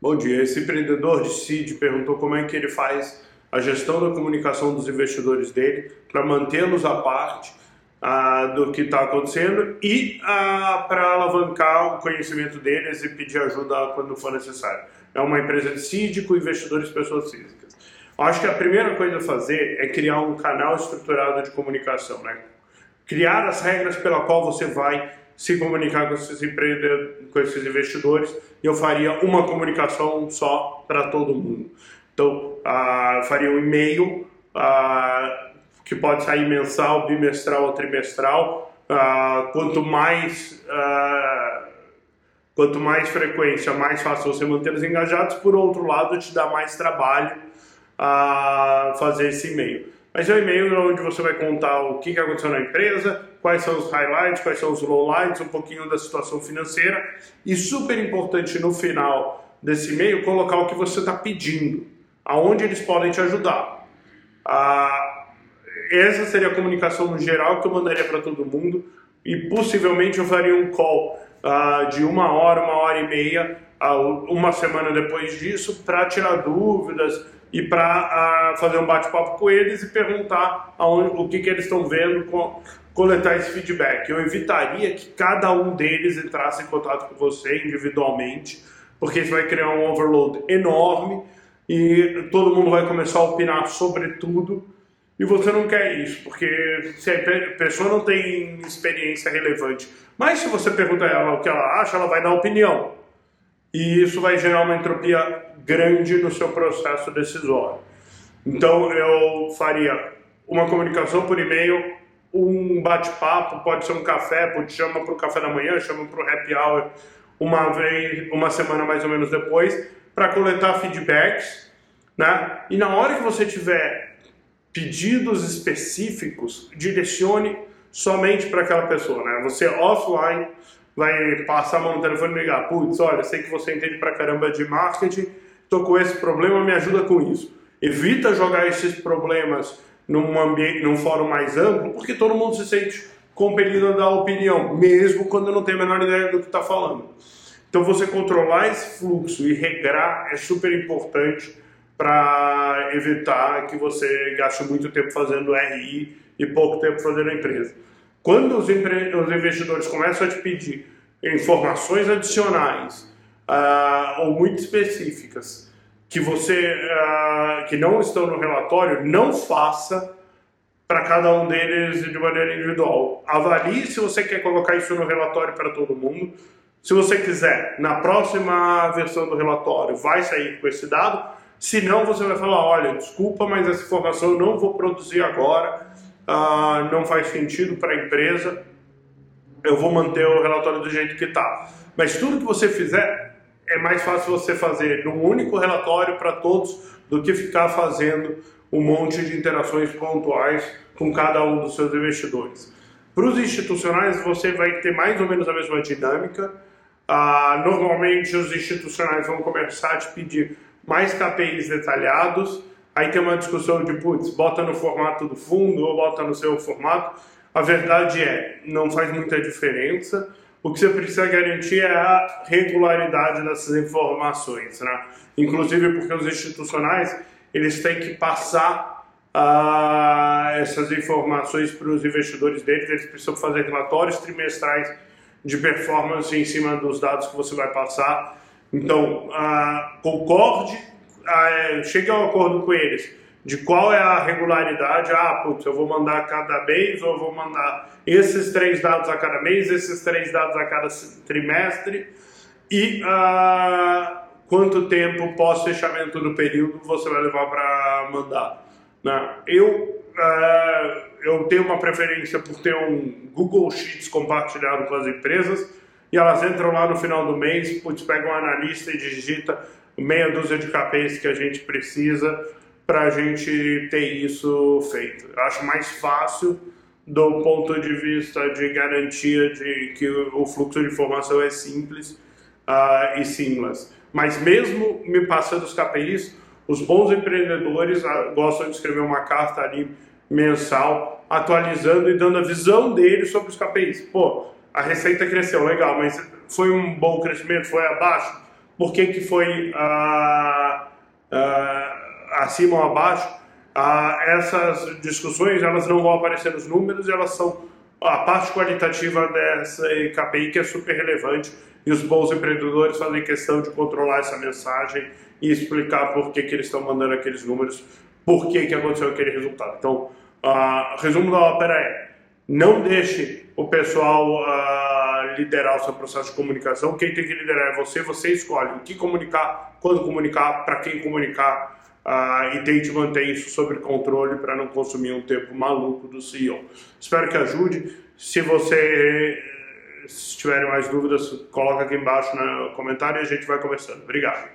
Bom dia. Esse empreendedor de CID perguntou como é que ele faz a gestão da comunicação dos investidores dele para mantê-los à parte ah, do que está acontecendo e ah, para alavancar o conhecimento deles e pedir ajuda quando for necessário. É uma empresa de CID com investidores pessoas físicas. Acho que a primeira coisa a fazer é criar um canal estruturado de comunicação, né? Criar as regras pela qual você vai se comunicar com esses empreendedores, com esses investidores, e eu faria uma comunicação só para todo mundo. Então, ah, faria um e-mail ah, que pode sair mensal, bimestral ou trimestral. Ah, quanto mais quanto mais frequência, mais fácil você mantê-los engajados. Por outro lado, te dá mais trabalho a fazer esse e-mail. Mas é um e-mail onde você vai contar o que aconteceu na empresa, quais são os highlights, quais são os lowlights, um pouquinho da situação financeira e super importante no final desse e-mail colocar o que você está pedindo, aonde eles podem te ajudar. Ah, essa seria a comunicação no geral que eu mandaria para todo mundo e possivelmente eu faria um call ah, de uma hora, uma hora e meia, ah, uma semana depois disso para tirar dúvidas e para uh, fazer um bate-papo com eles e perguntar aonde, o que, que eles estão vendo, com, coletar esse feedback. Eu evitaria que cada um deles entrasse em contato com você individualmente, porque isso vai criar um overload enorme e todo mundo vai começar a opinar sobre tudo. E você não quer isso, porque se a pessoa não tem experiência relevante, mas se você pergunta a ela o que ela acha, ela vai dar opinião. E isso vai gerar uma entropia grande no seu processo decisório. Então eu faria uma comunicação por e-mail, um bate-papo, pode ser um café, pode chama para o café da manhã, chama para o happy hour uma vez, uma semana mais ou menos depois, para coletar feedbacks, né? E na hora que você tiver pedidos específicos, direcione somente para aquela pessoa, né? Você offline vai passar a mão no telefone e ligar, putz, olha, sei que você entende pra caramba de marketing, tô com esse problema, me ajuda com isso. Evita jogar esses problemas num ambiente, num fórum mais amplo, porque todo mundo se sente compelido a dar opinião, mesmo quando não tem a menor ideia do que está falando. Então você controlar esse fluxo e regrar é super importante para evitar que você gaste muito tempo fazendo RI e pouco tempo fazendo a empresa. Quando os, empre... os investidores começam a te pedir informações adicionais uh, ou muito específicas que você uh, que não estão no relatório, não faça para cada um deles de maneira individual. Avalie se você quer colocar isso no relatório para todo mundo. Se você quiser, na próxima versão do relatório, vai sair com esse dado. Se não, você vai falar: olha, desculpa, mas essa informação eu não vou produzir agora ah, não faz sentido para a empresa, eu vou manter o relatório do jeito que está. Mas tudo que você fizer, é mais fácil você fazer num único relatório para todos do que ficar fazendo um monte de interações pontuais com cada um dos seus investidores. Para os institucionais, você vai ter mais ou menos a mesma dinâmica. Ah, normalmente, os institucionais vão começar a te pedir mais KPIs detalhados Aí tem uma discussão de, putz, bota no formato do fundo ou bota no seu formato. A verdade é, não faz muita diferença. O que você precisa garantir é a regularidade dessas informações, né? Inclusive porque os institucionais, eles têm que passar uh, essas informações para os investidores deles, eles precisam fazer relatórios trimestrais de performance em cima dos dados que você vai passar. Então, uh, concorde é, chegue ao acordo com eles de qual é a regularidade. Ah, putz, eu vou mandar cada mês ou eu vou mandar esses três dados a cada mês, esses três dados a cada trimestre e ah, quanto tempo pós-fechamento do período você vai levar para mandar. Né? Eu, ah, eu tenho uma preferência por ter um Google Sheets compartilhado com as empresas e elas entram lá no final do mês, putz, pegam um analista e digita meia dúzia de KPIs que a gente precisa para a gente ter isso feito. Eu acho mais fácil do ponto de vista de garantia de que o fluxo de informação é simples uh, e simples. Mas mesmo me passando os KPIs, os bons empreendedores uh, gostam de escrever uma carta ali mensal, atualizando e dando a visão deles sobre os KPIs. Pô, a receita cresceu, legal, mas foi um bom crescimento, foi abaixo? por que, que foi ah, ah, acima ou abaixo. Ah, essas discussões elas não vão aparecer nos números, elas são a parte qualitativa dessa KPI que é super relevante e os bons empreendedores fazem questão de controlar essa mensagem e explicar por que, que eles estão mandando aqueles números, por que, que aconteceu aquele resultado. Então, uh, resumo da ópera é: não deixe o pessoal uh, liderar o seu processo de comunicação. Quem tem que liderar é você, você escolhe o que comunicar, quando comunicar, para quem comunicar. Uh, e tente manter isso sob controle para não consumir um tempo maluco do CEO. Espero que ajude. Se você se tiverem mais dúvidas, coloca aqui embaixo no comentário e a gente vai conversando. Obrigado.